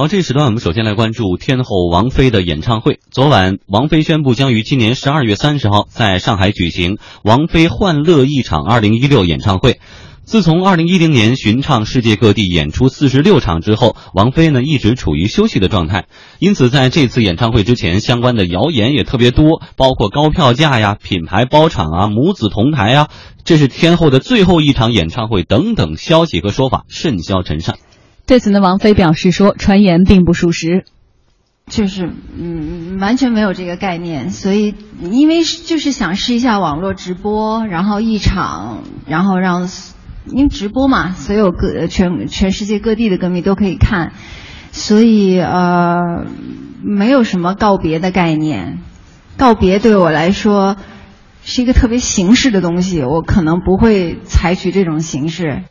好，这时段我们首先来关注天后王菲的演唱会。昨晚，王菲宣布将于今年十二月三十号在上海举行王菲欢乐一场二零一六演唱会。自从二零一零年巡唱世界各地演出四十六场之后，王菲呢一直处于休息的状态，因此在这次演唱会之前，相关的谣言也特别多，包括高票价呀、品牌包场啊、母子同台啊，这是天后的最后一场演唱会等等消息和说法甚嚣尘上。对此呢，王菲表示说，传言并不属实，就是嗯，完全没有这个概念。所以，因为就是想试一下网络直播，然后一场，然后让因为直播嘛，所有各全全世界各地的歌迷都可以看，所以呃，没有什么告别的概念。告别对我来说是一个特别形式的东西，我可能不会采取这种形式。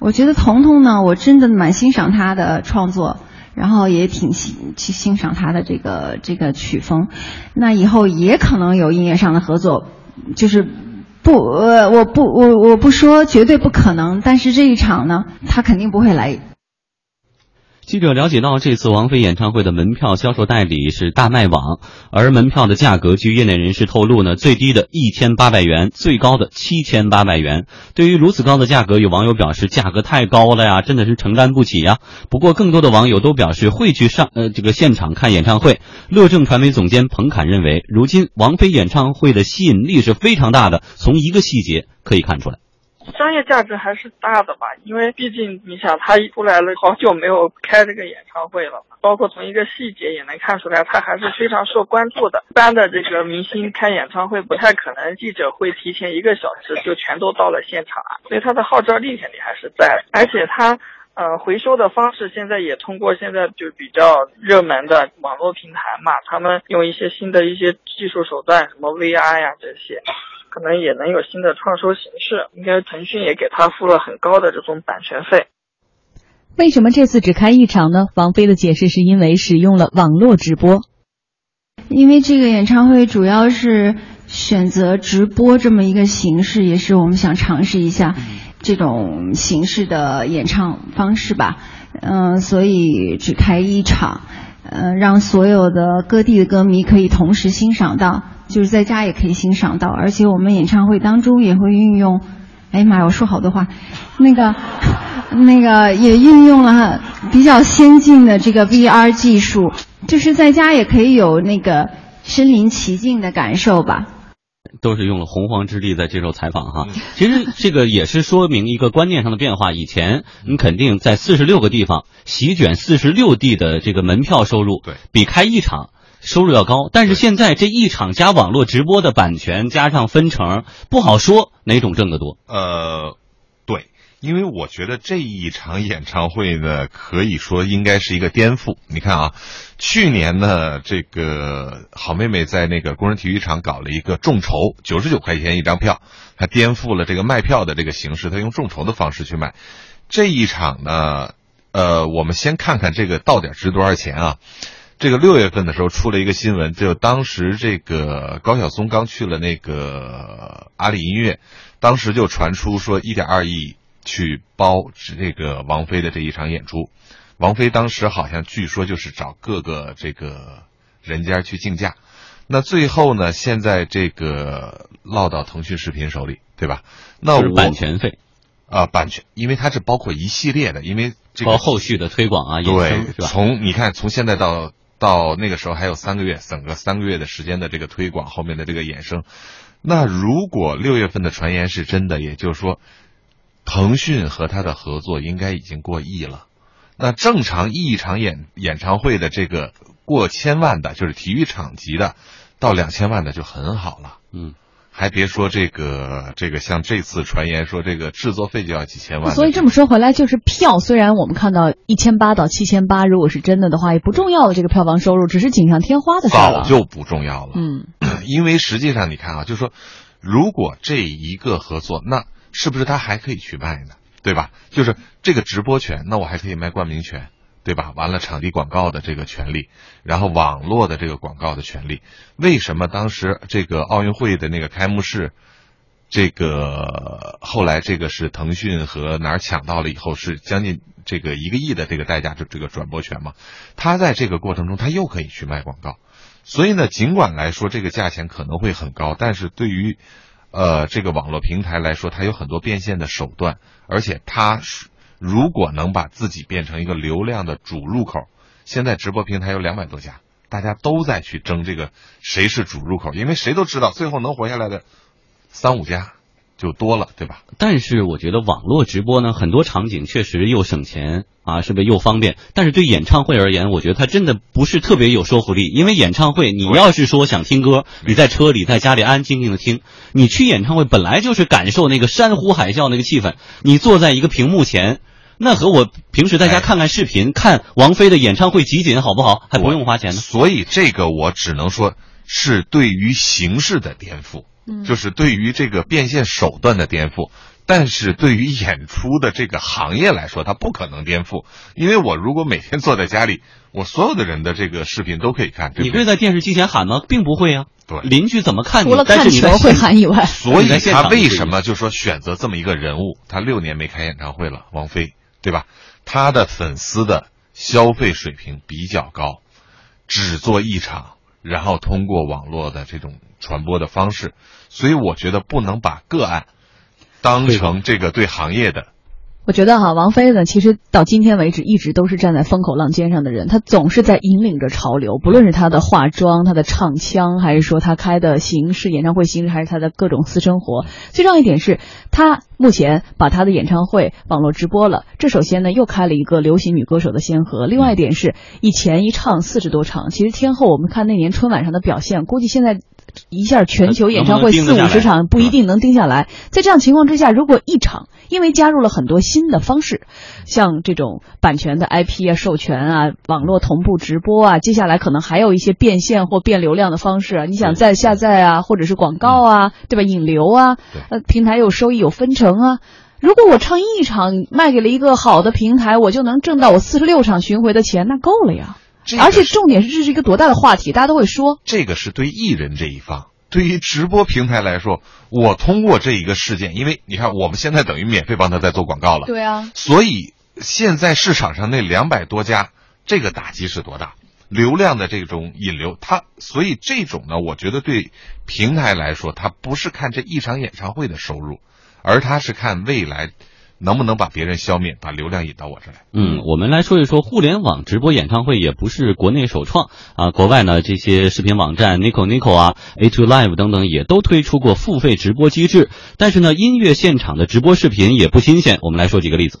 我觉得彤彤呢，我真的蛮欣赏他的创作，然后也挺欣去欣赏他的这个这个曲风。那以后也可能有音乐上的合作，就是不呃我不我我不说绝对不可能，但是这一场呢，他肯定不会来。记者了解到，这次王菲演唱会的门票销售代理是大麦网，而门票的价格，据业内人士透露呢，最低的一千八百元，最高的七千八百元。对于如此高的价格，有网友表示价格太高了呀，真的是承担不起呀。不过，更多的网友都表示会去上呃这个现场看演唱会。乐正传媒总监彭侃认为，如今王菲演唱会的吸引力是非常大的，从一个细节可以看出来。商业价值还是大的吧，因为毕竟你想，他一出来了，好久没有开这个演唱会了嘛，包括从一个细节也能看出来，他还是非常受关注的。一般的这个明星开演唱会不太可能，记者会提前一个小时就全都到了现场啊，所以他的号召力肯定还是在，而且他呃回收的方式现在也通过现在就比较热门的网络平台嘛，他们用一些新的一些技术手段，什么 VR 呀这些。可能也能有新的创收形式，应该腾讯也给他付了很高的这种版权费。为什么这次只开一场呢？王菲的解释是因为使用了网络直播。因为这个演唱会主要是选择直播这么一个形式，也是我们想尝试一下这种形式的演唱方式吧。嗯，所以只开一场，呃，让所有的各地的歌迷可以同时欣赏到。就是在家也可以欣赏到，而且我们演唱会当中也会运用，哎呀妈呀，我说好多话，那个，那个也运用了比较先进的这个 VR 技术，就是在家也可以有那个身临其境的感受吧。都是用了洪荒之力在接受采访哈，其实这个也是说明一个观念上的变化。以前你肯定在四十六个地方席卷四十六地的这个门票收入，对，比开一场。收入要高，但是现在这一场加网络直播的版权加上分成，不好说哪种挣得多。呃，对，因为我觉得这一场演唱会呢，可以说应该是一个颠覆。你看啊，去年呢，这个好妹妹在那个工人体育场搞了一个众筹，九十九块钱一张票，她颠覆了这个卖票的这个形式，她用众筹的方式去卖。这一场呢，呃，我们先看看这个到底值多少钱啊？这个六月份的时候出了一个新闻，就当时这个高晓松刚去了那个阿里音乐，当时就传出说一点二亿去包这个王菲的这一场演出，王菲当时好像据说就是找各个这个人家去竞价，那最后呢，现在这个落到腾讯视频手里，对吧？那版权费啊，版权，因为它是包括一系列的，因为这个后续的推广啊，对，从你看从现在到。到那个时候还有三个月，整个三个月的时间的这个推广，后面的这个衍生。那如果六月份的传言是真的，也就是说，腾讯和他的合作应该已经过亿了。那正常一场演演唱会的这个过千万的，就是体育场级的，到两千万的就很好了。嗯。还别说这个，这个像这次传言说这个制作费就要几千万，所以这么说回来，就是票虽然我们看到一千八到七千八，如果是真的的话，也不重要的这个票房收入，只是锦上添花的事了。早就不重要了，嗯，因为实际上你看啊，就是说，如果这一个合作，那是不是他还可以去卖呢？对吧？就是这个直播权，那我还可以卖冠名权。对吧？完了，场地广告的这个权利，然后网络的这个广告的权利，为什么当时这个奥运会的那个开幕式，这个后来这个是腾讯和哪儿抢到了以后，是将近这个一个亿的这个代价，就这个转播权嘛。他在这个过程中，他又可以去卖广告，所以呢，尽管来说这个价钱可能会很高，但是对于呃这个网络平台来说，它有很多变现的手段，而且它是如果能把自己变成一个流量的主入口，现在直播平台有两百多家，大家都在去争这个谁是主入口，因为谁都知道最后能活下来的。三五家就多了，对吧？但是我觉得网络直播呢，很多场景确实又省钱啊，是不是又方便？但是对演唱会而言，我觉得它真的不是特别有说服力。因为演唱会，你要是说想听歌，你在车里、在家里安安静静的听；你去演唱会本来就是感受那个山呼海啸那个气氛。你坐在一个屏幕前，那和我平时在家看看视频、看王菲的演唱会集锦好不好？还不用花钱呢。所以这个我只能说是对于形式的颠覆。就是对于这个变现手段的颠覆，但是对于演出的这个行业来说，它不可能颠覆。因为我如果每天坐在家里，我所有的人的这个视频都可以看。你会在电视机前喊吗？并不会啊。对，邻居怎么看你？除了看球会喊以外，所以他为什么就说选择这么一个人物？他六年没开演唱会了，王菲，对吧？他的粉丝的消费水平比较高，只做一场。然后通过网络的这种传播的方式，所以我觉得不能把个案当成这个对行业的。我觉得哈，王菲呢，其实到今天为止一直都是站在风口浪尖上的人，她总是在引领着潮流。不论是她的化妆、她的唱腔，还是说她开的形式演唱会形式，还是她的各种私生活，最重要一点是，她目前把她的演唱会网络直播了。这首先呢，又开了一个流行女歌手的先河。另外一点是，以前一唱四十多场，其实天后我们看那年春晚上的表现，估计现在一下全球演唱会四五十场不一定能盯下来。在这样情况之下，如果一场因为加入了很多新的方式，像这种版权的 IP 啊、授权啊、网络同步直播啊，接下来可能还有一些变现或变流量的方式啊。你想再下载啊，或者是广告啊，对吧？引流啊，呃，平台有收益有分成啊。如果我唱一场卖给了一个好的平台，我就能挣到我四十六场巡回的钱，那够了呀。而且重点是这是一个多大的话题，大家都会说。这个是对艺人这一方。对于直播平台来说，我通过这一个事件，因为你看，我们现在等于免费帮他在做广告了。对啊。所以现在市场上那两百多家，这个打击是多大？流量的这种引流，它所以这种呢，我觉得对平台来说，它不是看这一场演唱会的收入，而它是看未来。能不能把别人消灭，把流量引到我这来？嗯，我们来说一说互联网直播演唱会也不是国内首创啊，国外呢这些视频网站 Nico Nico 啊，A to Live 等等也都推出过付费直播机制，但是呢音乐现场的直播视频也不新鲜。我们来说几个例子。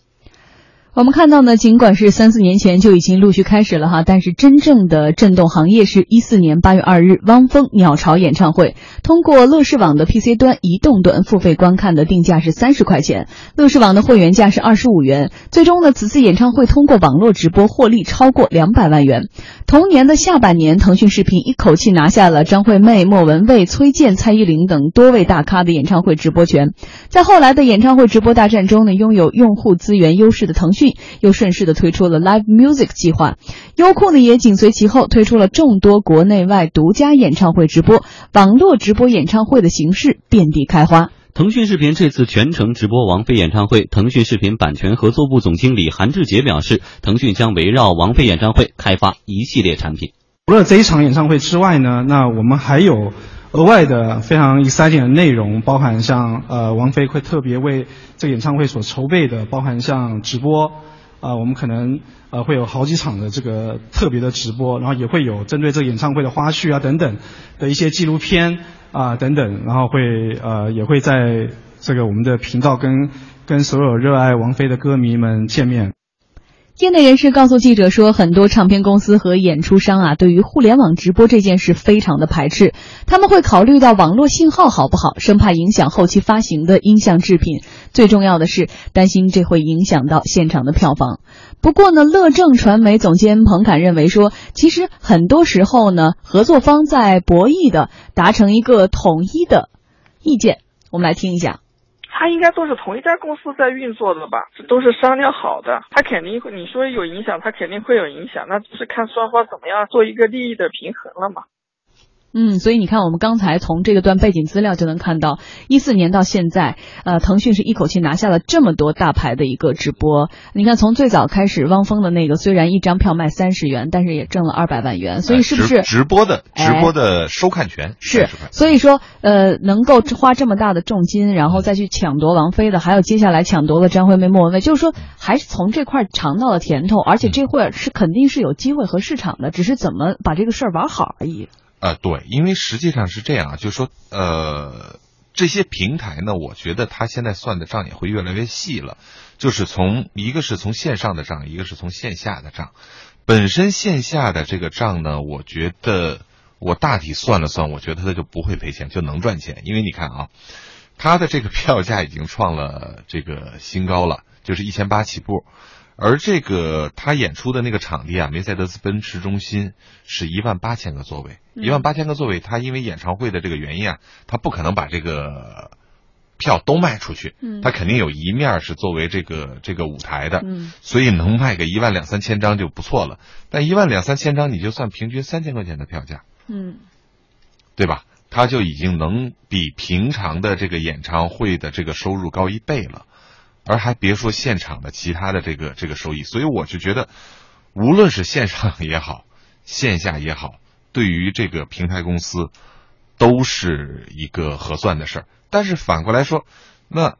我们看到呢，尽管是三四年前就已经陆续开始了哈，但是真正的震动行业是一四年八月二日，汪峰鸟巢演唱会，通过乐视网的 PC 端、移动端付费观看的定价是三十块钱，乐视网的会员价是二十五元。最终呢，此次演唱会通过网络直播获利超过两百万元。同年的下半年，腾讯视频一口气拿下了张惠妹、莫文蔚、崔健、蔡依林等多位大咖的演唱会直播权。在后来的演唱会直播大战中呢，拥有用户资源优势的腾讯。又顺势的推出了 Live Music 计划，优酷呢也紧随其后推出了众多国内外独家演唱会直播，网络直播演唱会的形式遍地开花。腾讯视频这次全程直播王菲演唱会，腾讯视频版权合作部总经理韩志杰表示，腾讯将围绕王菲演唱会开发一系列产品。除了这一场演唱会之外呢，那我们还有。额外的非常 exciting 的内容，包含像呃王菲会特别为这个演唱会所筹备的，包含像直播，啊我们可能呃会有好几场的这个特别的直播，然后也会有针对这个演唱会的花絮啊等等的一些纪录片啊等等，然后会呃也会在这个我们的频道跟跟所有热爱王菲的歌迷们见面。业内人士告诉记者说，很多唱片公司和演出商啊，对于互联网直播这件事非常的排斥。他们会考虑到网络信号好不好，生怕影响后期发行的音像制品。最重要的是，担心这会影响到现场的票房。不过呢，乐正传媒总监彭侃认为说，其实很多时候呢，合作方在博弈的达成一个统一的意见。我们来听一下。他应该都是同一家公司在运作的吧？这都是商量好的。他肯定会，你说有影响，他肯定会有影响。那只是看双方怎么样做一个利益的平衡了嘛。嗯，所以你看，我们刚才从这个段背景资料就能看到，一四年到现在，呃，腾讯是一口气拿下了这么多大牌的一个直播。你看，从最早开始，汪峰的那个虽然一张票卖三十元，但是也挣了二百万元，所以是不是直直播的直播的收看权是？所以说，呃，能够花这么大的重金，然后再去抢夺王菲的，还有接下来抢夺了张惠妹、莫文蔚，就是说，还是从这块尝到了甜头，而且这会儿是肯定是有机会和市场的，只是怎么把这个事儿玩好而已。呃，对，因为实际上是这样，就是说，呃，这些平台呢，我觉得它现在算的账也会越来越细了，就是从一个是从线上的账，一个是从线下的账。本身线下的这个账呢，我觉得我大体算了算，我觉得它就不会赔钱，就能赚钱。因为你看啊，它的这个票价已经创了这个新高了，就是一千八起步。而这个他演出的那个场地啊，梅赛德斯奔驰中心是一万八千个座位，嗯一万八千个座位，他因为演唱会的这个原因啊，他不可能把这个票都卖出去，嗯他肯定有一面是作为这个这个舞台的，嗯所以能卖个一万两三千张就不错了。但一万两三千张，你就算平均三千块钱的票价，嗯对吧？他就已经能比平常的这个演唱会的这个收入高一倍了，而还别说现场的其他的这个这个收益。所以我就觉得，无论是线上也好，线下也好，对于这个平台公司都是一个合算的事儿。但是反过来说，那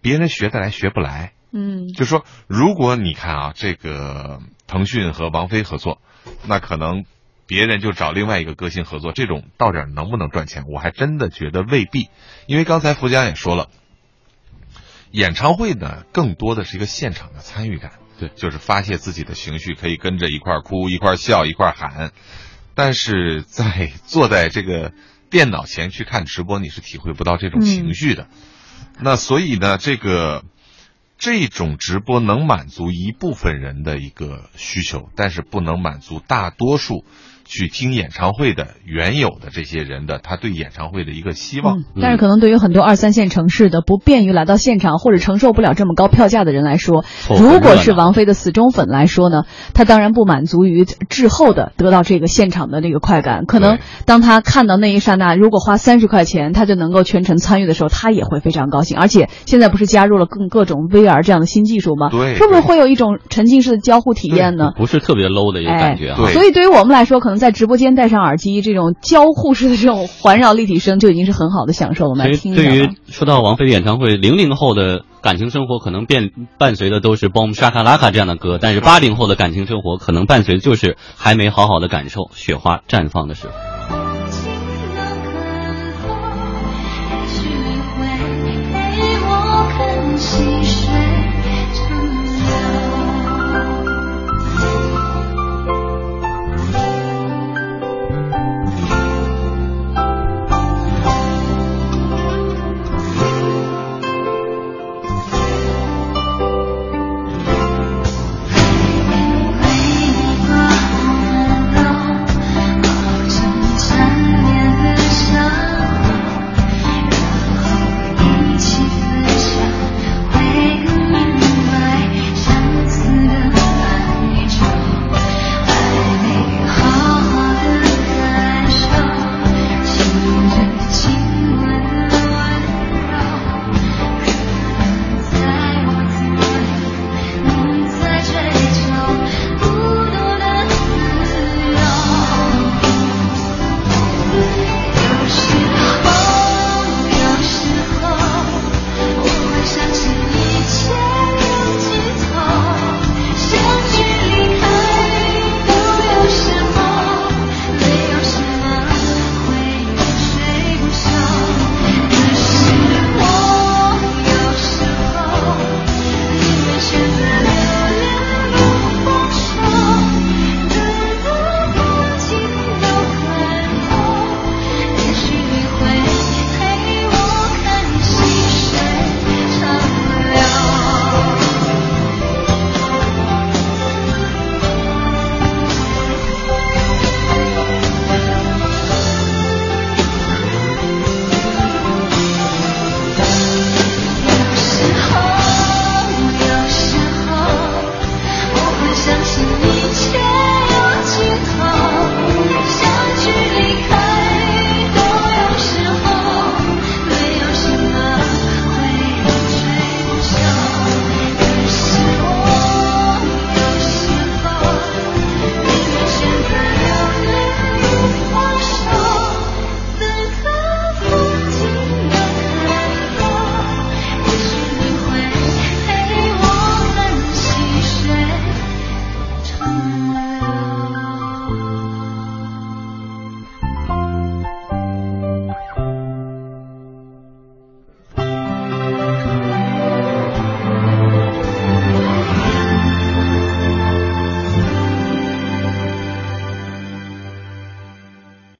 别人学得来学不来，嗯就说，如果你看啊，这个腾讯和王菲合作，那可能别人就找另外一个歌星合作，这种到底能不能赚钱，我还真的觉得未必。因为刚才福江也说了，演唱会呢，更多的是一个现场的参与感，对就是发泄自己的情绪，可以跟着一块儿哭、一块儿笑、一块儿喊。但是在坐在这个电脑前去看直播，你是体会不到这种情绪的。那所以呢，这个这种直播能满足一部分人的一个需求，但是不能满足大多数去听演唱会的原有的这些人的他对演唱会的一个希望。嗯，但是可能对于很多二三线城市的不便于来到现场或者承受不了这么高票价的人来说，如果是王菲的死忠粉来说呢，他当然不满足于滞后的得到这个现场的那个快感。可能当他看到那一刹那，如果花三十块钱他就能够全程参与的时候，他也会非常高兴。而且现在不是加入了更各种 VR 这样的新技术吗？对是不是会有一种沉浸式的交互体验呢？不是特别 low 的一个感觉啊。对所以对于我们来说，可能在直播间戴上耳机，这种交互式的这种环绕立体声就已经是很好的享受了。我们来听一下吧。说到王菲的演唱会，零零后的感情生活可能变伴随的都是《Boom Shaka Laka》这样的歌，但是八零后的感情生活可能伴随的就是还没好好的感受雪花绽放的时候。